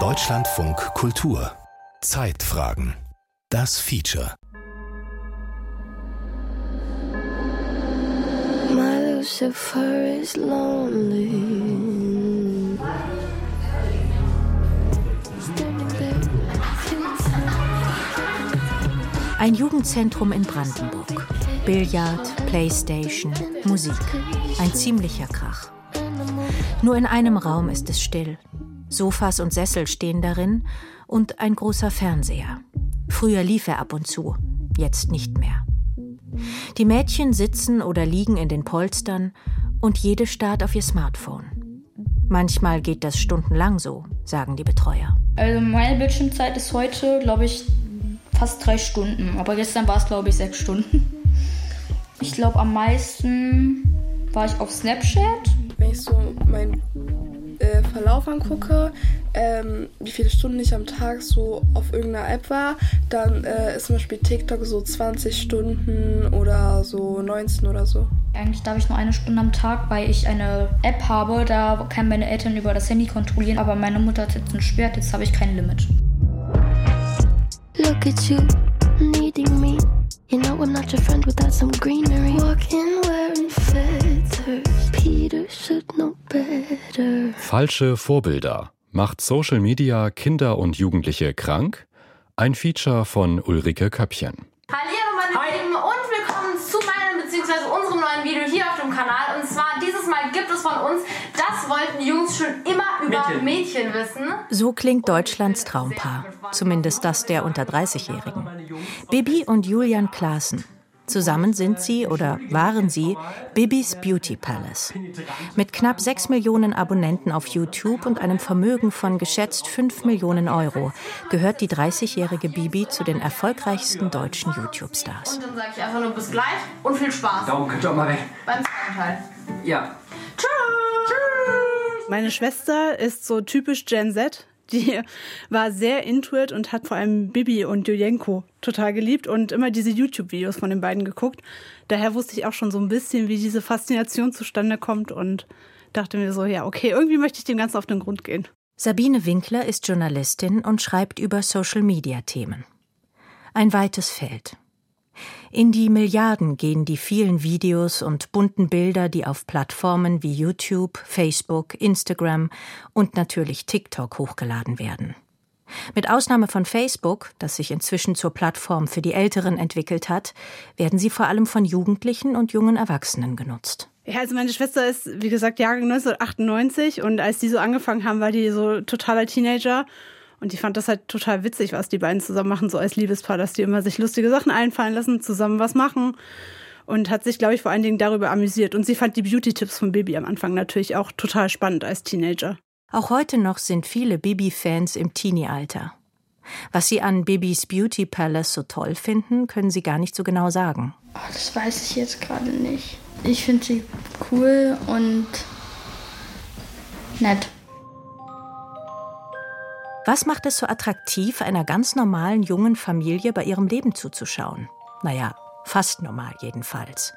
Deutschlandfunk Kultur Zeitfragen Das Feature My Lucifer is lonely Ein Jugendzentrum in Brandenburg. Billard, Playstation, Musik. Ein ziemlicher Krach. Nur in einem Raum ist es still. Sofas und Sessel stehen darin und ein großer Fernseher. Früher lief er ab und zu, jetzt nicht mehr. Die Mädchen sitzen oder liegen in den Polstern und jede starrt auf ihr Smartphone. Manchmal geht das stundenlang so, sagen die Betreuer. Also meine Bildschirmzeit ist heute, glaube ich, fast drei Stunden. Aber gestern war es, glaube ich, sechs Stunden. Ich glaube, am meisten war ich auf Snapchat. Wenn ich so Verlauf angucke, ähm, wie viele Stunden ich am Tag so auf irgendeiner App war, dann äh, ist zum Beispiel TikTok so 20 Stunden oder so 19 oder so. Eigentlich darf ich nur eine Stunde am Tag, weil ich eine App habe, da kann meine Eltern über das Handy kontrollieren, aber meine Mutter hat jetzt ein Schwert, jetzt habe ich kein Limit. Look at you, needing me. You know I'm not your friend without some greenery. Walking wearing feathers. Peter should know. Falsche Vorbilder. Macht Social Media Kinder und Jugendliche krank? Ein Feature von Ulrike Köppchen. Hallo meine Hi. Lieben und willkommen zu meinem bzw. unserem neuen Video hier auf dem Kanal. Und zwar dieses Mal gibt es von uns, das wollten Jungs schon immer über Mädchen, Mädchen wissen. So klingt Deutschlands Traumpaar, zumindest das der unter 30-Jährigen. Bibi und Julian Klaassen. Zusammen sind sie oder waren sie Bibis Beauty Palace. Mit knapp 6 Millionen Abonnenten auf YouTube und einem Vermögen von geschätzt 5 Millionen Euro gehört die 30-jährige Bibi zu den erfolgreichsten deutschen YouTube-Stars. Und dann sage ich einfach nur bis gleich und viel Spaß. Daumen könnt ihr auch mal weg. Beim zweiten Teil. Ja. Tschüss. Meine Schwester ist so typisch Gen Z. Die war sehr intuit und hat vor allem Bibi und Julienko total geliebt und immer diese YouTube-Videos von den beiden geguckt. Daher wusste ich auch schon so ein bisschen, wie diese Faszination zustande kommt und dachte mir so, ja, okay, irgendwie möchte ich dem Ganzen auf den Grund gehen. Sabine Winkler ist Journalistin und schreibt über Social-Media-Themen. Ein weites Feld. In die Milliarden gehen die vielen Videos und bunten Bilder, die auf Plattformen wie YouTube, Facebook, Instagram und natürlich TikTok hochgeladen werden. Mit Ausnahme von Facebook, das sich inzwischen zur Plattform für die Älteren entwickelt hat, werden sie vor allem von Jugendlichen und jungen Erwachsenen genutzt. Ja, also meine Schwester ist, wie gesagt, Jahrgang 1998 und als die so angefangen haben, war die so totaler Teenager und ich fand das halt total witzig, was die beiden zusammen machen, so als Liebespaar, dass die immer sich lustige Sachen einfallen lassen, zusammen was machen. Und hat sich, glaube ich, vor allen Dingen darüber amüsiert. Und sie fand die Beauty-Tipps von Bibi am Anfang natürlich auch total spannend als Teenager. Auch heute noch sind viele Bibi-Fans im Teenie-Alter. Was sie an Bibis Beauty Palace so toll finden, können sie gar nicht so genau sagen. Oh, das weiß ich jetzt gerade nicht. Ich finde sie cool und nett. Was macht es so attraktiv, einer ganz normalen jungen Familie bei ihrem Leben zuzuschauen? Naja, fast normal jedenfalls.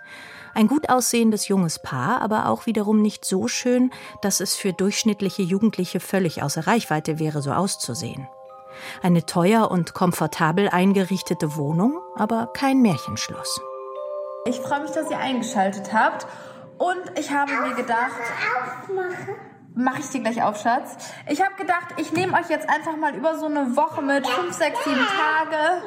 Ein gut aussehendes junges Paar, aber auch wiederum nicht so schön, dass es für durchschnittliche Jugendliche völlig außer Reichweite wäre, so auszusehen. Eine teuer und komfortabel eingerichtete Wohnung, aber kein Märchenschloss. Ich freue mich, dass ihr eingeschaltet habt. Und ich habe mir gedacht. Aufmachen mache ich dir gleich auf, Schatz. Ich habe gedacht, ich nehme euch jetzt einfach mal über so eine Woche mit fünf, sechs, sieben Tage.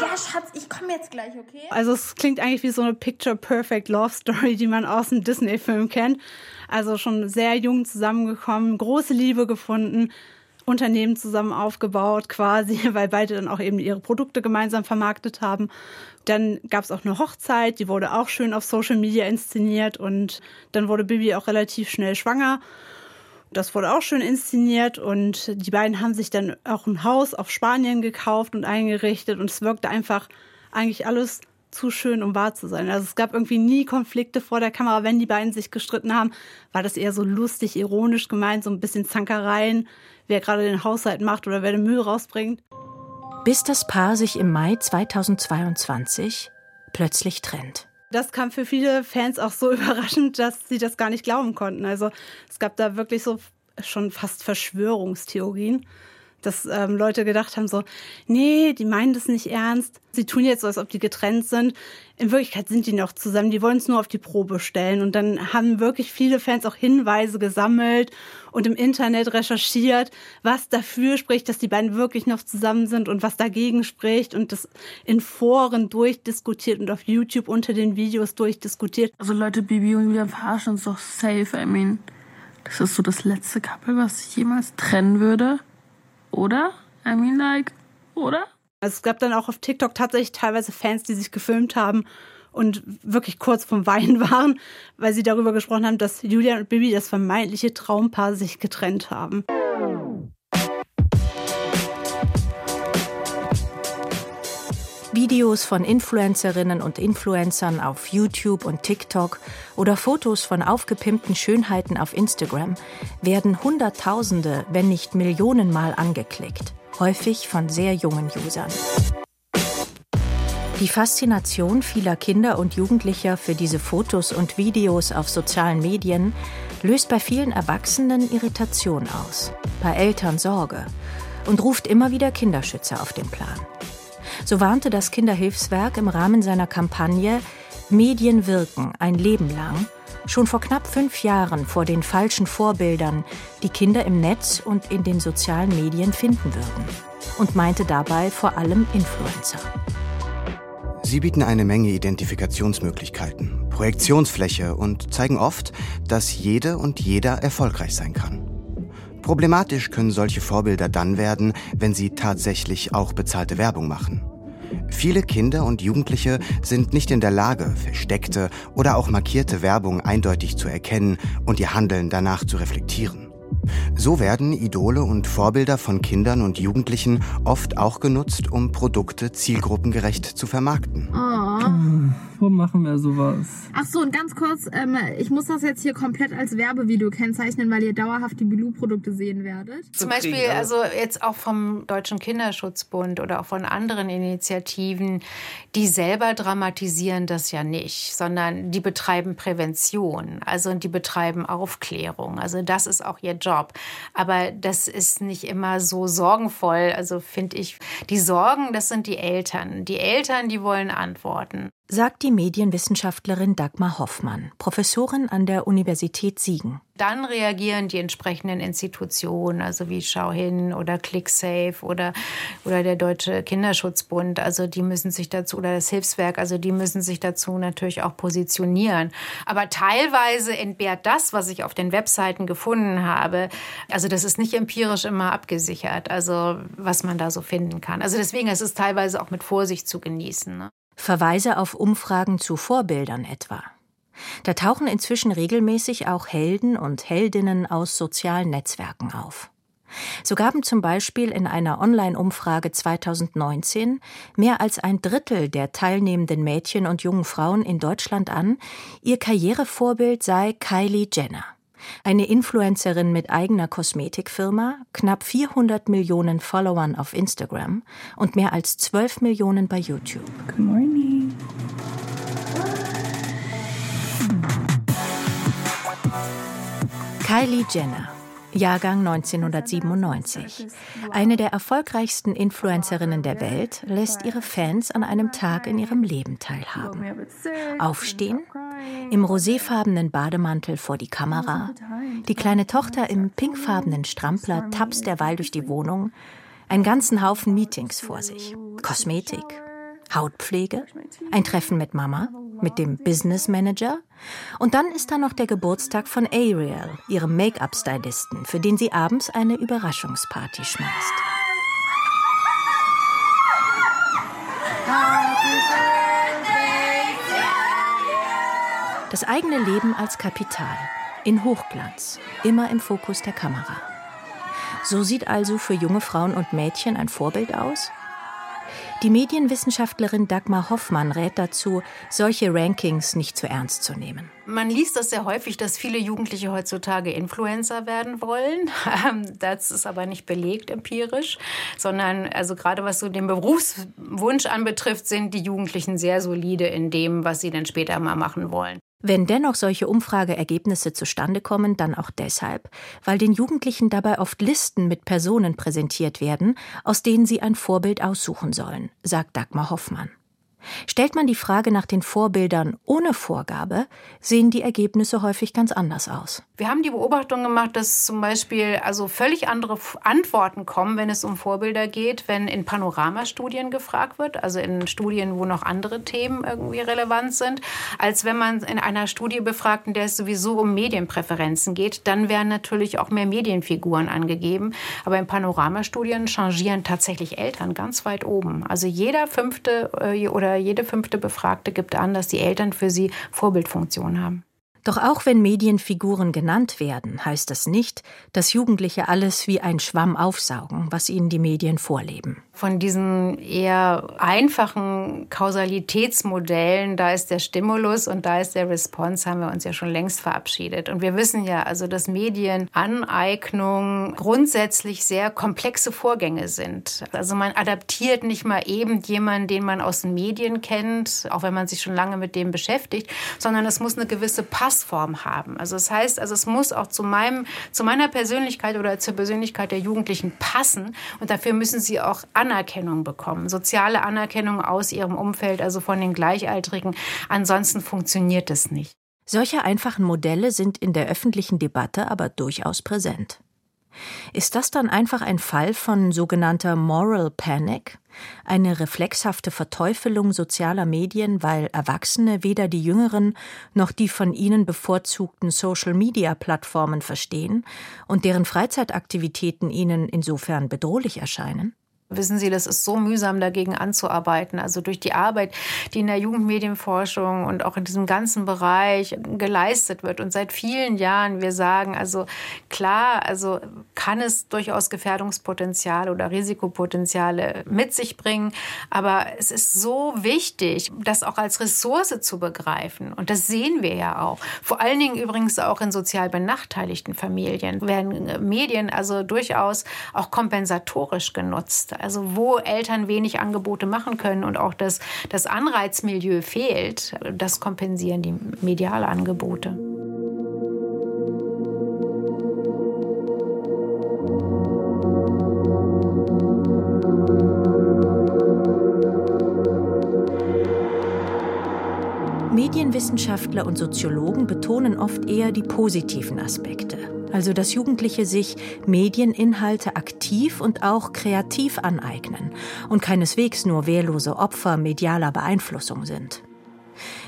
Ja, Schatz, ich komme jetzt gleich, okay? Also es klingt eigentlich wie so eine Picture Perfect Love Story, die man aus einem Disney-Film kennt. Also schon sehr jung zusammengekommen, große Liebe gefunden. Unternehmen zusammen aufgebaut, quasi, weil beide dann auch eben ihre Produkte gemeinsam vermarktet haben. Dann gab es auch eine Hochzeit, die wurde auch schön auf Social Media inszeniert und dann wurde Bibi auch relativ schnell schwanger. Das wurde auch schön inszeniert und die beiden haben sich dann auch ein Haus auf Spanien gekauft und eingerichtet und es wirkte einfach eigentlich alles zu schön, um wahr zu sein. Also es gab irgendwie nie Konflikte vor der Kamera. Wenn die beiden sich gestritten haben, war das eher so lustig, ironisch gemeint, so ein bisschen Zankereien, wer gerade den Haushalt macht oder wer den Müll rausbringt. Bis das Paar sich im Mai 2022 plötzlich trennt das kam für viele Fans auch so überraschend, dass sie das gar nicht glauben konnten. Also es gab da wirklich so schon fast Verschwörungstheorien dass ähm, Leute gedacht haben, so, nee, die meinen das nicht ernst. Sie tun jetzt so, als ob die getrennt sind. In Wirklichkeit sind die noch zusammen. Die wollen es nur auf die Probe stellen. Und dann haben wirklich viele Fans auch Hinweise gesammelt und im Internet recherchiert, was dafür spricht, dass die beiden wirklich noch zusammen sind und was dagegen spricht und das in Foren durchdiskutiert und auf YouTube unter den Videos durchdiskutiert. Also Leute, Bibi und Julian verarschen uns doch safe. I mean, das ist so das letzte Couple, was sich jemals trennen würde oder? I mean, like, oder? Also es gab dann auch auf TikTok tatsächlich teilweise Fans, die sich gefilmt haben und wirklich kurz vom Weinen waren, weil sie darüber gesprochen haben, dass Julia und Bibi, das vermeintliche Traumpaar, sich getrennt haben. Videos von Influencerinnen und Influencern auf YouTube und TikTok oder Fotos von aufgepimpten Schönheiten auf Instagram werden Hunderttausende, wenn nicht Millionen Mal angeklickt, häufig von sehr jungen Usern. Die Faszination vieler Kinder und Jugendlicher für diese Fotos und Videos auf sozialen Medien löst bei vielen Erwachsenen Irritation aus, bei Eltern Sorge und ruft immer wieder Kinderschützer auf den Plan. So warnte das Kinderhilfswerk im Rahmen seiner Kampagne Medien wirken ein Leben lang schon vor knapp fünf Jahren vor den falschen Vorbildern, die Kinder im Netz und in den sozialen Medien finden würden. Und meinte dabei vor allem Influencer. Sie bieten eine Menge Identifikationsmöglichkeiten, Projektionsfläche und zeigen oft, dass jede und jeder erfolgreich sein kann. Problematisch können solche Vorbilder dann werden, wenn sie tatsächlich auch bezahlte Werbung machen. Viele Kinder und Jugendliche sind nicht in der Lage, versteckte oder auch markierte Werbung eindeutig zu erkennen und ihr Handeln danach zu reflektieren. So werden Idole und Vorbilder von Kindern und Jugendlichen oft auch genutzt, um Produkte zielgruppengerecht zu vermarkten. Oh. Wo machen wir sowas? Ach so, und ganz kurz, ähm, ich muss das jetzt hier komplett als Werbevideo kennzeichnen, weil ihr dauerhaft die Bilou-Produkte sehen werdet. Zum Beispiel, also jetzt auch vom Deutschen Kinderschutzbund oder auch von anderen Initiativen, die selber dramatisieren das ja nicht, sondern die betreiben Prävention, also die betreiben Aufklärung. Also das ist auch ihr Job. Aber das ist nicht immer so sorgenvoll. Also finde ich, die Sorgen, das sind die Eltern. Die Eltern, die wollen Antworten sagt die Medienwissenschaftlerin Dagmar Hoffmann, Professorin an der Universität Siegen. Dann reagieren die entsprechenden Institutionen, also wie Schau hin oder ClickSafe oder, oder der Deutsche Kinderschutzbund. Also die müssen sich dazu, oder das Hilfswerk, also die müssen sich dazu natürlich auch positionieren. Aber teilweise entbehrt das, was ich auf den Webseiten gefunden habe, also das ist nicht empirisch immer abgesichert, also was man da so finden kann. Also deswegen ist es teilweise auch mit Vorsicht zu genießen. Ne? Verweise auf Umfragen zu Vorbildern etwa. Da tauchen inzwischen regelmäßig auch Helden und Heldinnen aus sozialen Netzwerken auf. So gaben zum Beispiel in einer Online-Umfrage 2019 mehr als ein Drittel der teilnehmenden Mädchen und jungen Frauen in Deutschland an, ihr Karrierevorbild sei Kylie Jenner. Eine Influencerin mit eigener Kosmetikfirma, knapp 400 Millionen Followern auf Instagram und mehr als 12 Millionen bei YouTube. Good morning. Kylie Jenner Jahrgang 1997. Eine der erfolgreichsten Influencerinnen der Welt lässt ihre Fans an einem Tag in ihrem Leben teilhaben. Aufstehen, im roséfarbenen Bademantel vor die Kamera, die kleine Tochter im pinkfarbenen Strampler tapst derweil durch die Wohnung, einen ganzen Haufen Meetings vor sich, Kosmetik, Hautpflege, ein Treffen mit Mama, mit dem Business Manager. Und dann ist da noch der Geburtstag von Ariel, ihrem Make-up-Stylisten, für den sie abends eine Überraschungsparty schmeißt. Das eigene Leben als Kapital, in Hochglanz, immer im Fokus der Kamera. So sieht also für junge Frauen und Mädchen ein Vorbild aus? Die Medienwissenschaftlerin Dagmar Hoffmann rät dazu, solche Rankings nicht zu ernst zu nehmen. Man liest das sehr häufig, dass viele Jugendliche heutzutage Influencer werden wollen. Ähm, das ist aber nicht belegt empirisch, sondern also gerade was so den Berufswunsch anbetrifft, sind die Jugendlichen sehr solide in dem, was sie dann später mal machen wollen. Wenn dennoch solche Umfrageergebnisse zustande kommen, dann auch deshalb, weil den Jugendlichen dabei oft Listen mit Personen präsentiert werden, aus denen sie ein Vorbild aussuchen sollen, sagt Dagmar Hoffmann. Stellt man die Frage nach den Vorbildern ohne Vorgabe, sehen die Ergebnisse häufig ganz anders aus. Wir haben die Beobachtung gemacht, dass zum Beispiel also völlig andere Antworten kommen, wenn es um Vorbilder geht, wenn in Panoramastudien gefragt wird, also in Studien, wo noch andere Themen irgendwie relevant sind, als wenn man in einer Studie befragt, in der es sowieso um Medienpräferenzen geht, dann werden natürlich auch mehr Medienfiguren angegeben. Aber in Panoramastudien changieren tatsächlich Eltern ganz weit oben. Also jeder fünfte jede fünfte Befragte gibt an, dass die Eltern für sie Vorbildfunktion haben. Doch auch wenn Medienfiguren genannt werden, heißt das nicht, dass Jugendliche alles wie ein Schwamm aufsaugen, was ihnen die Medien vorleben. Von diesen eher einfachen Kausalitätsmodellen, da ist der Stimulus und da ist der Response, haben wir uns ja schon längst verabschiedet. Und wir wissen ja also, dass Medienaneignung grundsätzlich sehr komplexe Vorgänge sind. Also man adaptiert nicht mal eben jemanden, den man aus den Medien kennt, auch wenn man sich schon lange mit dem beschäftigt, sondern es muss eine gewisse Pass Passform haben. Also das heißt, also es muss auch zu meinem, zu meiner Persönlichkeit oder zur Persönlichkeit der Jugendlichen passen. Und dafür müssen sie auch Anerkennung bekommen, soziale Anerkennung aus ihrem Umfeld, also von den Gleichaltrigen. Ansonsten funktioniert es nicht. Solche einfachen Modelle sind in der öffentlichen Debatte aber durchaus präsent. Ist das dann einfach ein Fall von sogenannter Moral Panic? Eine reflexhafte Verteufelung sozialer Medien, weil Erwachsene weder die jüngeren noch die von ihnen bevorzugten Social-Media-Plattformen verstehen und deren Freizeitaktivitäten ihnen insofern bedrohlich erscheinen? Wissen Sie, das ist so mühsam, dagegen anzuarbeiten. Also durch die Arbeit, die in der Jugendmedienforschung und auch in diesem ganzen Bereich geleistet wird. Und seit vielen Jahren wir sagen, also klar, also kann es durchaus Gefährdungspotenzial oder Risikopotenziale mit sich bringen. Aber es ist so wichtig, das auch als Ressource zu begreifen. Und das sehen wir ja auch. Vor allen Dingen übrigens auch in sozial benachteiligten Familien werden Medien also durchaus auch kompensatorisch genutzt also wo Eltern wenig Angebote machen können und auch das, das Anreizmilieu fehlt, das kompensieren die mediale Angebote. Medienwissenschaftler und Soziologen betonen oft eher die positiven Aspekte also dass Jugendliche sich Medieninhalte aktiv und auch kreativ aneignen und keineswegs nur wehrlose Opfer medialer Beeinflussung sind.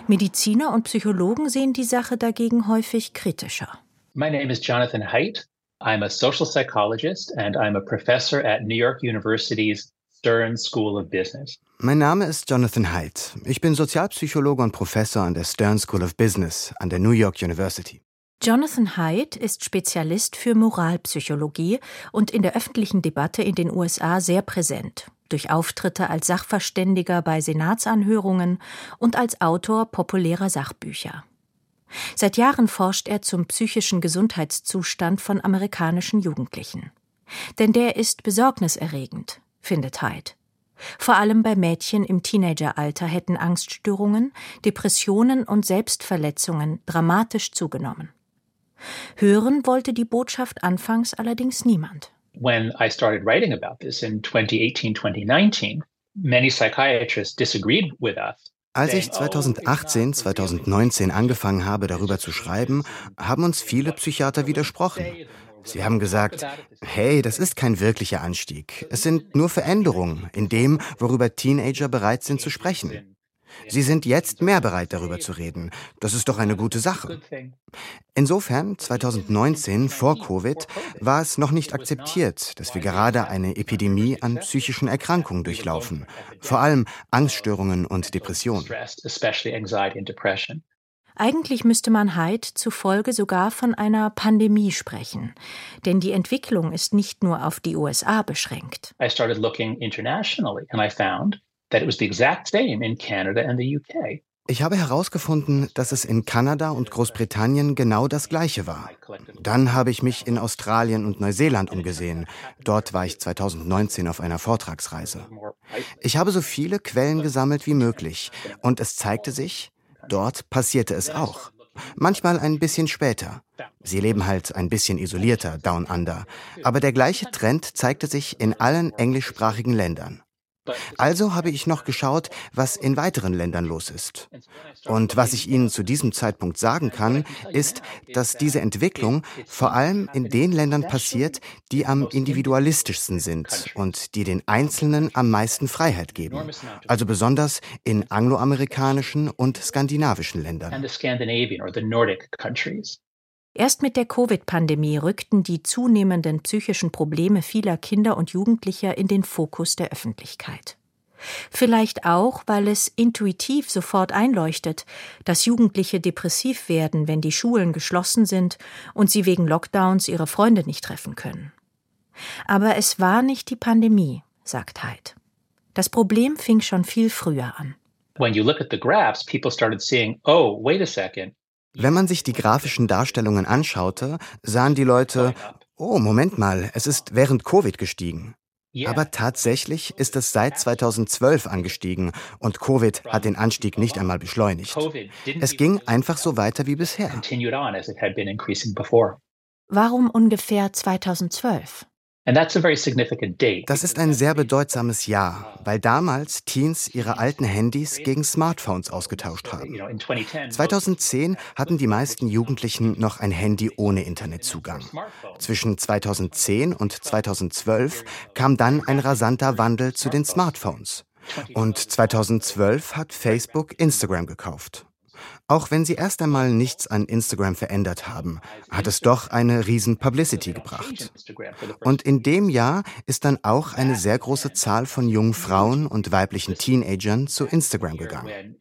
Mediziner und Psychologen sehen die Sache dagegen häufig kritischer. My name is Jonathan Haidt. I'm a social psychologist and I'm a professor at New York University's Stern School of Business. Mein Name ist Jonathan Haidt. Ich bin Sozialpsychologe und Professor an der Stern School of Business an der New York University. Jonathan Haidt ist Spezialist für Moralpsychologie und in der öffentlichen Debatte in den USA sehr präsent, durch Auftritte als Sachverständiger bei Senatsanhörungen und als Autor populärer Sachbücher. Seit Jahren forscht er zum psychischen Gesundheitszustand von amerikanischen Jugendlichen. Denn der ist besorgniserregend, findet Haidt. Vor allem bei Mädchen im Teenageralter hätten Angststörungen, Depressionen und Selbstverletzungen dramatisch zugenommen. Hören wollte die Botschaft anfangs allerdings niemand. When I started writing about this in 2018, 2019, many psychiatrists disagreed with us. Als ich 2018, 2019 angefangen habe, darüber zu schreiben, haben uns viele Psychiater widersprochen. Sie haben gesagt, hey, das ist kein wirklicher Anstieg. Es sind nur Veränderungen in dem, worüber Teenager bereit sind zu sprechen. Sie sind jetzt mehr bereit, darüber zu reden. Das ist doch eine gute Sache. Insofern, 2019, vor Covid, war es noch nicht akzeptiert, dass wir gerade eine Epidemie an psychischen Erkrankungen durchlaufen. Vor allem Angststörungen und Depressionen. Eigentlich müsste man Hyde zufolge sogar von einer Pandemie sprechen, denn die Entwicklung ist nicht nur auf die USA beschränkt. I started looking internationally and I found that it was the exact same in Canada and the UK. Ich habe herausgefunden, dass es in Kanada und Großbritannien genau das gleiche war. Dann habe ich mich in Australien und Neuseeland umgesehen. Dort war ich 2019 auf einer Vortragsreise. Ich habe so viele Quellen gesammelt wie möglich und es zeigte sich, dort passierte es auch. Manchmal ein bisschen später. Sie leben halt ein bisschen isolierter, down under. Aber der gleiche Trend zeigte sich in allen englischsprachigen Ländern. Also habe ich noch geschaut, was in weiteren Ländern los ist. Und was ich Ihnen zu diesem Zeitpunkt sagen kann, ist, dass diese Entwicklung vor allem in den Ländern passiert, die am individualistischsten sind und die den Einzelnen am meisten Freiheit geben. Also besonders in angloamerikanischen und skandinavischen Ländern. Erst mit der Covid-Pandemie rückten die zunehmenden psychischen Probleme vieler Kinder und Jugendlicher in den Fokus der Öffentlichkeit. Vielleicht auch, weil es intuitiv sofort einleuchtet, dass Jugendliche depressiv werden, wenn die Schulen geschlossen sind und sie wegen Lockdowns ihre Freunde nicht treffen können. Aber es war nicht die Pandemie, sagt Haidt. Das Problem fing schon viel früher an. When you look at the graphs, people started seeing, oh, wait a second, wenn man sich die grafischen Darstellungen anschaute, sahen die Leute, oh, Moment mal, es ist während Covid gestiegen. Aber tatsächlich ist es seit 2012 angestiegen und Covid hat den Anstieg nicht einmal beschleunigt. Es ging einfach so weiter wie bisher. Warum ungefähr 2012? Das ist ein sehr bedeutsames Jahr, weil damals Teens ihre alten Handys gegen Smartphones ausgetauscht haben. 2010 hatten die meisten Jugendlichen noch ein Handy ohne Internetzugang. Zwischen 2010 und 2012 kam dann ein rasanter Wandel zu den Smartphones. Und 2012 hat Facebook Instagram gekauft. Auch wenn sie erst einmal nichts an Instagram verändert haben, hat es doch eine riesen Publicity gebracht. Und in dem Jahr ist dann auch eine sehr große Zahl von jungen Frauen und weiblichen Teenagern zu Instagram gegangen.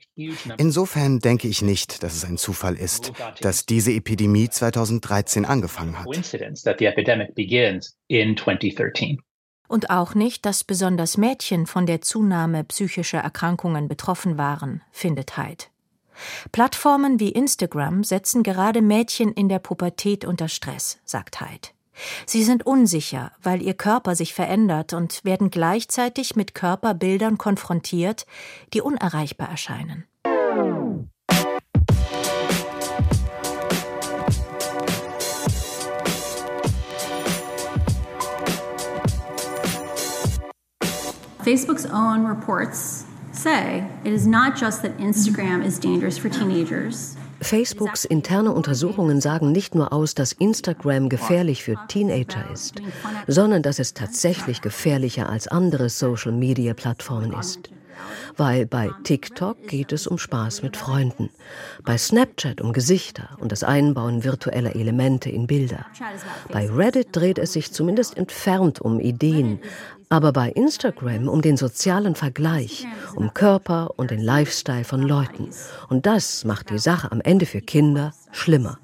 Insofern denke ich nicht, dass es ein Zufall ist, dass diese Epidemie 2013 angefangen hat. Und auch nicht, dass besonders Mädchen von der Zunahme psychischer Erkrankungen betroffen waren, findet Haidt. Plattformen wie Instagram setzen gerade Mädchen in der Pubertät unter Stress, sagt Haidt. Sie sind unsicher, weil ihr Körper sich verändert und werden gleichzeitig mit Körperbildern konfrontiert, die unerreichbar erscheinen. Facebook's own reports say, it is not just that Instagram is dangerous for teenagers. Facebooks interne Untersuchungen sagen nicht nur aus, dass Instagram gefährlich für Teenager ist, sondern dass es tatsächlich gefährlicher als andere Social-Media-Plattformen ist weil bei TikTok geht es um Spaß mit Freunden, bei Snapchat um Gesichter und das Einbauen virtueller Elemente in Bilder. Bei Reddit dreht es sich zumindest entfernt um Ideen, aber bei Instagram um den sozialen Vergleich, um Körper und den Lifestyle von Leuten. Und das macht die Sache am Ende für Kinder schlimmer.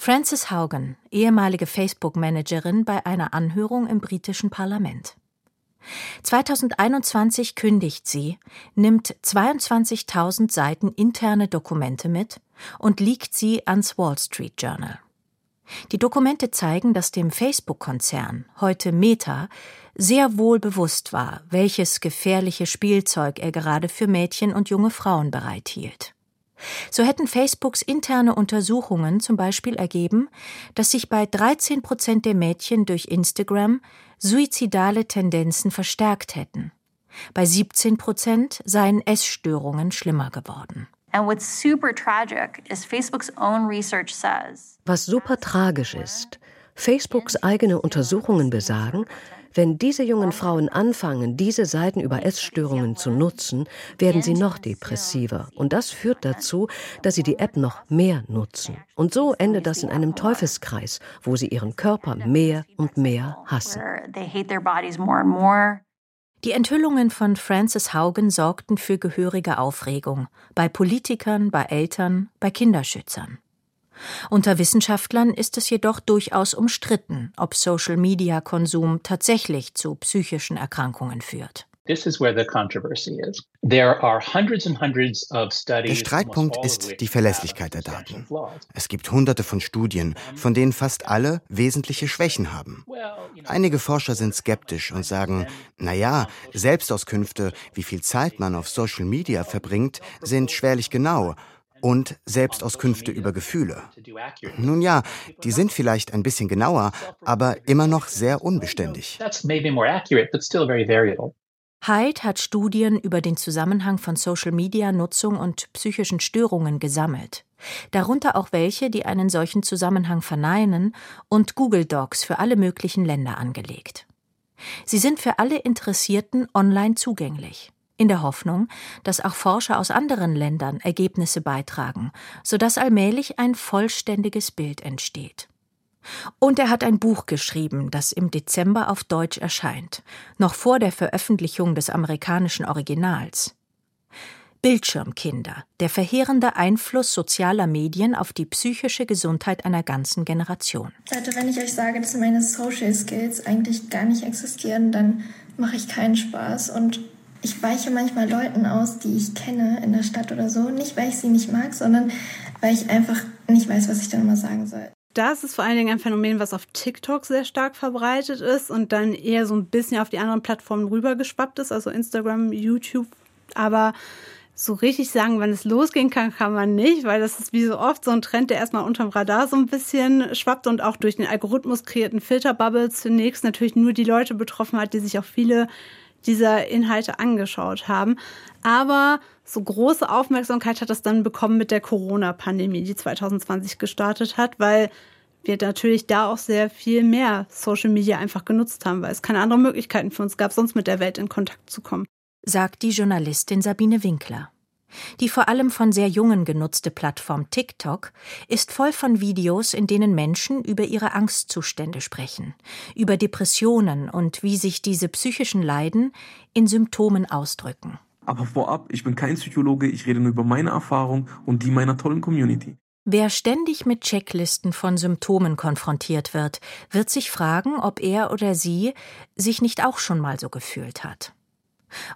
Frances Haugen, ehemalige Facebook-Managerin bei einer Anhörung im britischen Parlament. 2021 kündigt sie, nimmt 22.000 Seiten interne Dokumente mit und liegt sie ans Wall Street Journal. Die Dokumente zeigen, dass dem Facebook-Konzern, heute Meta, sehr wohl bewusst war, welches gefährliche Spielzeug er gerade für Mädchen und junge Frauen bereithielt. So hätten Facebooks interne Untersuchungen zum Beispiel ergeben, dass sich bei 13 Prozent der Mädchen durch Instagram suizidale Tendenzen verstärkt hätten. Bei 17 Prozent seien Essstörungen schlimmer geworden. Was super tragisch ist, Facebooks eigene Untersuchungen besagen, wenn diese jungen Frauen anfangen, diese Seiten über Essstörungen zu nutzen, werden sie noch depressiver. Und das führt dazu, dass sie die App noch mehr nutzen. Und so endet das in einem Teufelskreis, wo sie ihren Körper mehr und mehr hassen. Die Enthüllungen von Frances Haugen sorgten für gehörige Aufregung bei Politikern, bei Eltern, bei Kinderschützern. Unter Wissenschaftlern ist es jedoch durchaus umstritten, ob Social-Media-Konsum tatsächlich zu psychischen Erkrankungen führt. This is where the controversy is. There are hundreds and hundreds of studies. Der Streitpunkt ist die Verlässlichkeit der Daten. Es gibt hunderte von Studien, von denen fast alle wesentliche Schwächen haben. Einige Forscher sind skeptisch und sagen, na ja, Selbstauskünfte, wie viel Zeit man auf Social Media verbringt, sind schwerlich genau und Selbstauskünfte über Gefühle. Nun ja, die sind vielleicht ein bisschen genauer, aber immer noch sehr unbeständig. Hyde hat Studien über den Zusammenhang von Social-Media-Nutzung und psychischen Störungen gesammelt, darunter auch welche, die einen solchen Zusammenhang verneinen, und Google Docs für alle möglichen Länder angelegt. Sie sind für alle Interessierten online zugänglich, in der Hoffnung, dass auch Forscher aus anderen Ländern Ergebnisse beitragen, sodass allmählich ein vollständiges Bild entsteht. Und er hat ein Buch geschrieben, das im Dezember auf Deutsch erscheint, noch vor der Veröffentlichung des amerikanischen Originals. Bildschirmkinder, der verheerende Einfluss sozialer Medien auf die psychische Gesundheit einer ganzen Generation. Leute, wenn ich euch sage, dass meine Social Skills eigentlich gar nicht existieren, dann mache ich keinen Spaß und ich weiche manchmal Leuten aus, die ich kenne in der Stadt oder so, nicht weil ich sie nicht mag, sondern weil ich einfach nicht weiß, was ich dann mal sagen soll das ist vor allen Dingen ein Phänomen, was auf TikTok sehr stark verbreitet ist und dann eher so ein bisschen auf die anderen Plattformen rübergeschwappt ist, also Instagram, YouTube. Aber so richtig sagen, wann es losgehen kann, kann man nicht, weil das ist wie so oft so ein Trend, der erstmal unterm Radar so ein bisschen schwappt und auch durch den Algorithmus kreierten Filterbubble zunächst natürlich nur die Leute betroffen hat, die sich auch viele dieser Inhalte angeschaut haben. Aber so große Aufmerksamkeit hat das dann bekommen mit der Corona-Pandemie, die 2020 gestartet hat, weil wir natürlich da auch sehr viel mehr Social Media einfach genutzt haben, weil es keine anderen Möglichkeiten für uns gab, sonst mit der Welt in Kontakt zu kommen. Sagt die Journalistin Sabine Winkler. Die vor allem von sehr Jungen genutzte Plattform TikTok ist voll von Videos, in denen Menschen über ihre Angstzustände sprechen, über Depressionen und wie sich diese psychischen Leiden in Symptomen ausdrücken. Aber vorab, ich bin kein Psychologe, ich rede nur über meine Erfahrung und die meiner tollen Community. Wer ständig mit Checklisten von Symptomen konfrontiert wird, wird sich fragen, ob er oder sie sich nicht auch schon mal so gefühlt hat.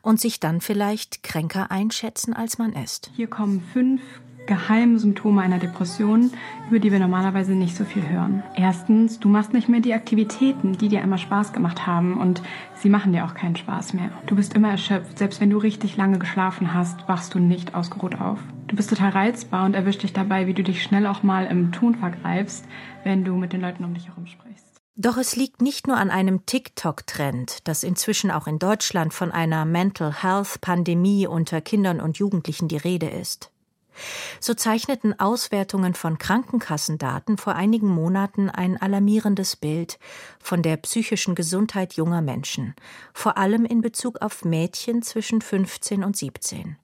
Und sich dann vielleicht kränker einschätzen, als man ist. Hier kommen fünf geheime Symptome einer Depression, über die wir normalerweise nicht so viel hören. Erstens, du machst nicht mehr die Aktivitäten, die dir immer Spaß gemacht haben und sie machen dir auch keinen Spaß mehr. Du bist immer erschöpft, selbst wenn du richtig lange geschlafen hast, wachst du nicht ausgeruht auf. Du bist total reizbar und erwischst dich dabei, wie du dich schnell auch mal im Ton vergreifst, wenn du mit den Leuten um dich herum sprichst. Doch es liegt nicht nur an einem TikTok-Trend, dass inzwischen auch in Deutschland von einer Mental Health-Pandemie unter Kindern und Jugendlichen die Rede ist. So zeichneten Auswertungen von Krankenkassendaten vor einigen Monaten ein alarmierendes Bild von der psychischen Gesundheit junger Menschen, vor allem in Bezug auf Mädchen zwischen 15 und 17.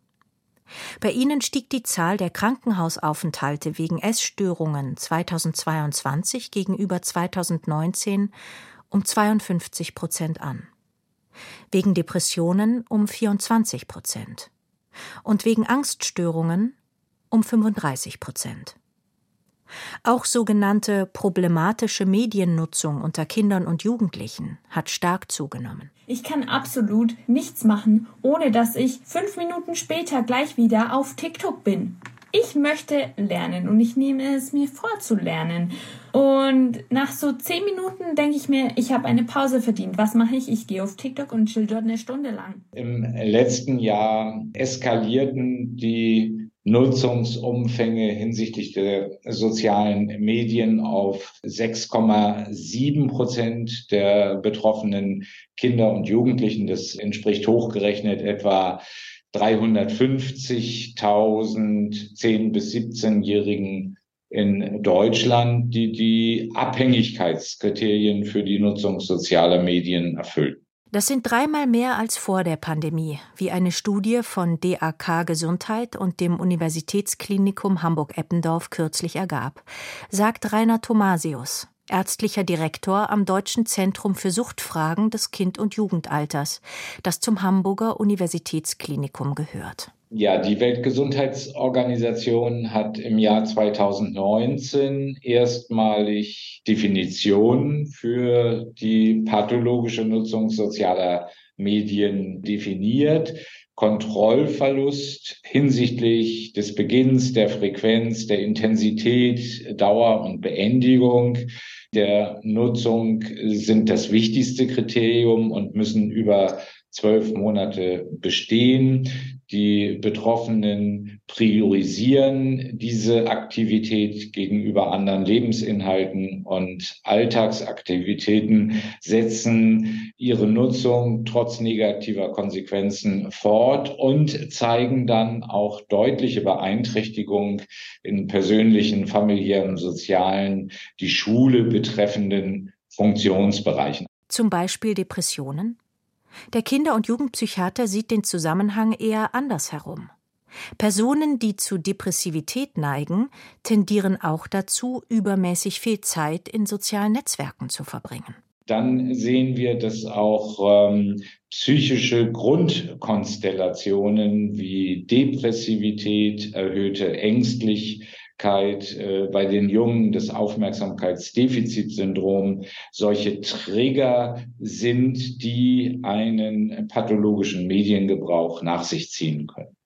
Bei ihnen stieg die Zahl der Krankenhausaufenthalte wegen Essstörungen 2022 gegenüber 2019 um 52 Prozent an, wegen Depressionen um 24 Prozent und wegen Angststörungen um 35 Prozent. Auch sogenannte problematische Mediennutzung unter Kindern und Jugendlichen hat stark zugenommen. Ich kann absolut nichts machen, ohne dass ich fünf Minuten später gleich wieder auf TikTok bin. Ich möchte lernen und ich nehme es mir vor zu lernen. Und nach so zehn Minuten denke ich mir, ich habe eine Pause verdient. Was mache ich? Ich gehe auf TikTok und chill dort eine Stunde lang. Im letzten Jahr eskalierten die Nutzungsumfänge hinsichtlich der sozialen Medien auf 6,7 Prozent der betroffenen Kinder und Jugendlichen. Das entspricht hochgerechnet etwa 350.000 10 bis 17-Jährigen in Deutschland, die die Abhängigkeitskriterien für die Nutzung sozialer Medien erfüllen. Das sind dreimal mehr als vor der Pandemie, wie eine Studie von DAK Gesundheit und dem Universitätsklinikum Hamburg-Eppendorf kürzlich ergab, sagt Rainer Thomasius, ärztlicher Direktor am Deutschen Zentrum für Suchtfragen des Kind- und Jugendalters, das zum Hamburger Universitätsklinikum gehört. Ja, die Weltgesundheitsorganisation hat im Jahr 2019 erstmalig Definitionen für die pathologische Nutzung sozialer Medien definiert. Kontrollverlust hinsichtlich des Beginns, der Frequenz, der Intensität, Dauer und Beendigung der Nutzung sind das wichtigste Kriterium und müssen über zwölf Monate bestehen. Die Betroffenen priorisieren diese Aktivität gegenüber anderen Lebensinhalten und Alltagsaktivitäten, setzen ihre Nutzung trotz negativer Konsequenzen fort und zeigen dann auch deutliche Beeinträchtigung in persönlichen, familiären, sozialen, die Schule betreffenden Funktionsbereichen. Zum Beispiel Depressionen? Der Kinder- und Jugendpsychiater sieht den Zusammenhang eher andersherum. Personen, die zu Depressivität neigen, tendieren auch dazu, übermäßig viel Zeit in sozialen Netzwerken zu verbringen. Dann sehen wir, dass auch ähm, psychische Grundkonstellationen wie Depressivität, erhöhte Ängstlichkeit, bei den Jungen das Aufmerksamkeitsdefizitsyndrom solche Trigger sind, die einen pathologischen Mediengebrauch nach sich ziehen können.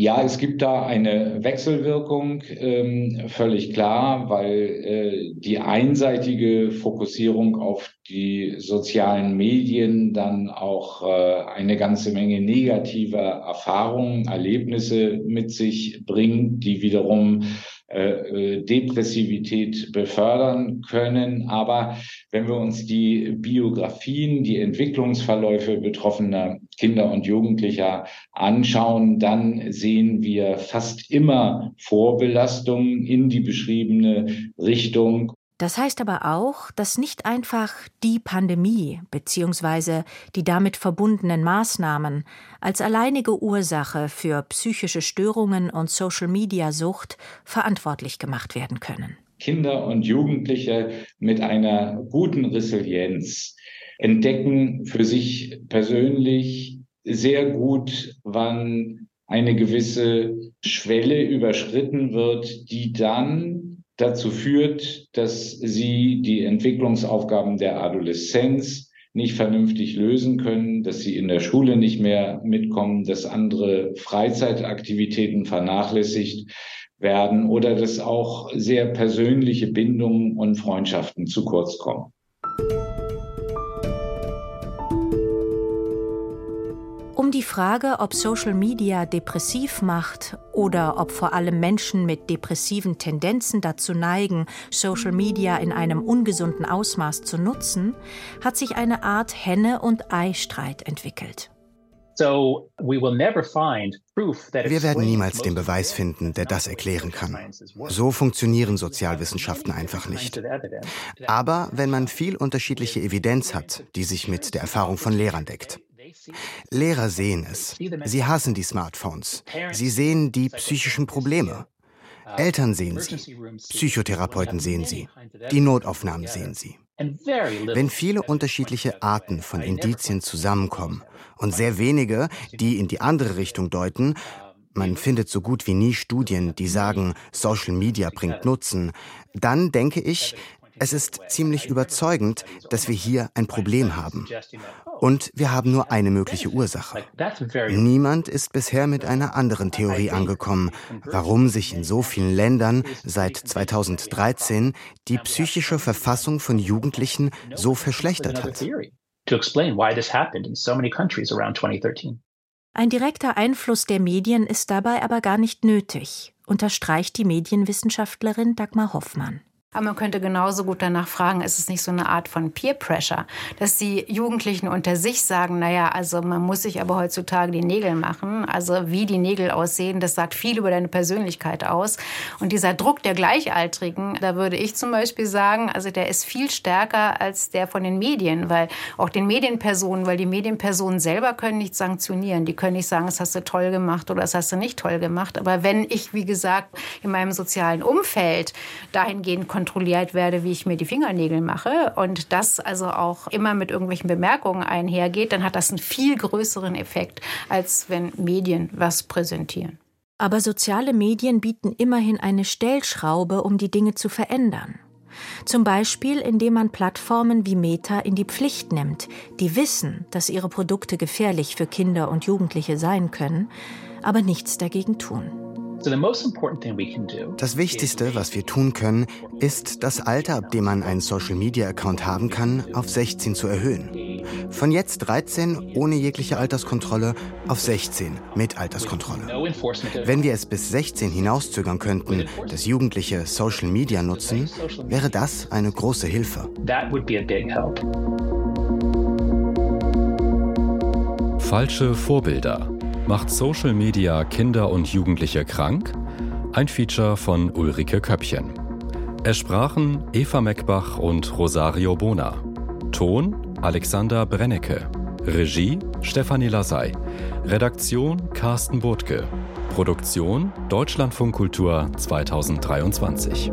Ja, es gibt da eine Wechselwirkung, ähm, völlig klar, weil äh, die einseitige Fokussierung auf die sozialen Medien dann auch äh, eine ganze Menge negativer Erfahrungen, Erlebnisse mit sich bringt, die wiederum äh, äh, Depressivität befördern können. Aber wenn wir uns die Biografien, die Entwicklungsverläufe betroffener Kinder und Jugendlicher anschauen, dann sehen wir fast immer Vorbelastungen in die beschriebene Richtung. Das heißt aber auch, dass nicht einfach die Pandemie bzw. die damit verbundenen Maßnahmen als alleinige Ursache für psychische Störungen und Social-Media-Sucht verantwortlich gemacht werden können. Kinder und Jugendliche mit einer guten Resilienz entdecken für sich persönlich sehr gut, wann eine gewisse Schwelle überschritten wird, die dann dazu führt, dass sie die Entwicklungsaufgaben der Adoleszenz nicht vernünftig lösen können, dass sie in der Schule nicht mehr mitkommen, dass andere Freizeitaktivitäten vernachlässigt werden oder dass auch sehr persönliche Bindungen und Freundschaften zu kurz kommen. Um die Frage, ob Social Media depressiv macht oder ob vor allem Menschen mit depressiven Tendenzen dazu neigen, Social Media in einem ungesunden Ausmaß zu nutzen, hat sich eine Art Henne- und Ei-Streit entwickelt. Wir werden niemals den Beweis finden, der das erklären kann. So funktionieren Sozialwissenschaften einfach nicht. Aber wenn man viel unterschiedliche Evidenz hat, die sich mit der Erfahrung von Lehrern deckt, Lehrer sehen es. Sie hassen die Smartphones. Sie sehen die psychischen Probleme. Eltern sehen sie. Psychotherapeuten sehen sie. Die Notaufnahmen sehen sie. Wenn viele unterschiedliche Arten von Indizien zusammenkommen und sehr wenige, die in die andere Richtung deuten, man findet so gut wie nie Studien, die sagen, Social Media bringt Nutzen, dann denke ich, es ist ziemlich überzeugend, dass wir hier ein Problem haben. Und wir haben nur eine mögliche Ursache. Niemand ist bisher mit einer anderen Theorie angekommen, warum sich in so vielen Ländern seit 2013 die psychische Verfassung von Jugendlichen so verschlechtert hat. Ein direkter Einfluss der Medien ist dabei aber gar nicht nötig, unterstreicht die Medienwissenschaftlerin Dagmar Hoffmann. Aber man könnte genauso gut danach fragen, ist es nicht so eine Art von Peer Pressure, dass die Jugendlichen unter sich sagen, naja, also man muss sich aber heutzutage die Nägel machen. Also wie die Nägel aussehen, das sagt viel über deine Persönlichkeit aus. Und dieser Druck der Gleichaltrigen, da würde ich zum Beispiel sagen, also der ist viel stärker als der von den Medien, weil auch den Medienpersonen, weil die Medienpersonen selber können nicht sanktionieren. Die können nicht sagen, das hast du toll gemacht oder das hast du nicht toll gemacht. Aber wenn ich, wie gesagt, in meinem sozialen Umfeld dahingehend kontrolliert werde, wie ich mir die Fingernägel mache und das also auch immer mit irgendwelchen Bemerkungen einhergeht, dann hat das einen viel größeren Effekt, als wenn Medien was präsentieren. Aber soziale Medien bieten immerhin eine Stellschraube, um die Dinge zu verändern. Zum Beispiel, indem man Plattformen wie Meta in die Pflicht nimmt, die wissen, dass ihre Produkte gefährlich für Kinder und Jugendliche sein können, aber nichts dagegen tun. Das Wichtigste, was wir tun können, ist, das Alter, ab dem man einen Social-Media-Account haben kann, auf 16 zu erhöhen. Von jetzt 13 ohne jegliche Alterskontrolle auf 16 mit Alterskontrolle. Wenn wir es bis 16 hinauszögern könnten, dass Jugendliche Social-Media nutzen, wäre das eine große Hilfe. Falsche Vorbilder. Macht Social Media Kinder und Jugendliche krank? Ein Feature von Ulrike Köppchen. Es sprachen Eva Meckbach und Rosario Bona. Ton Alexander Brennecke. Regie Stefanie Lasey. Redaktion Carsten Burtke. Produktion Deutschlandfunk Kultur 2023.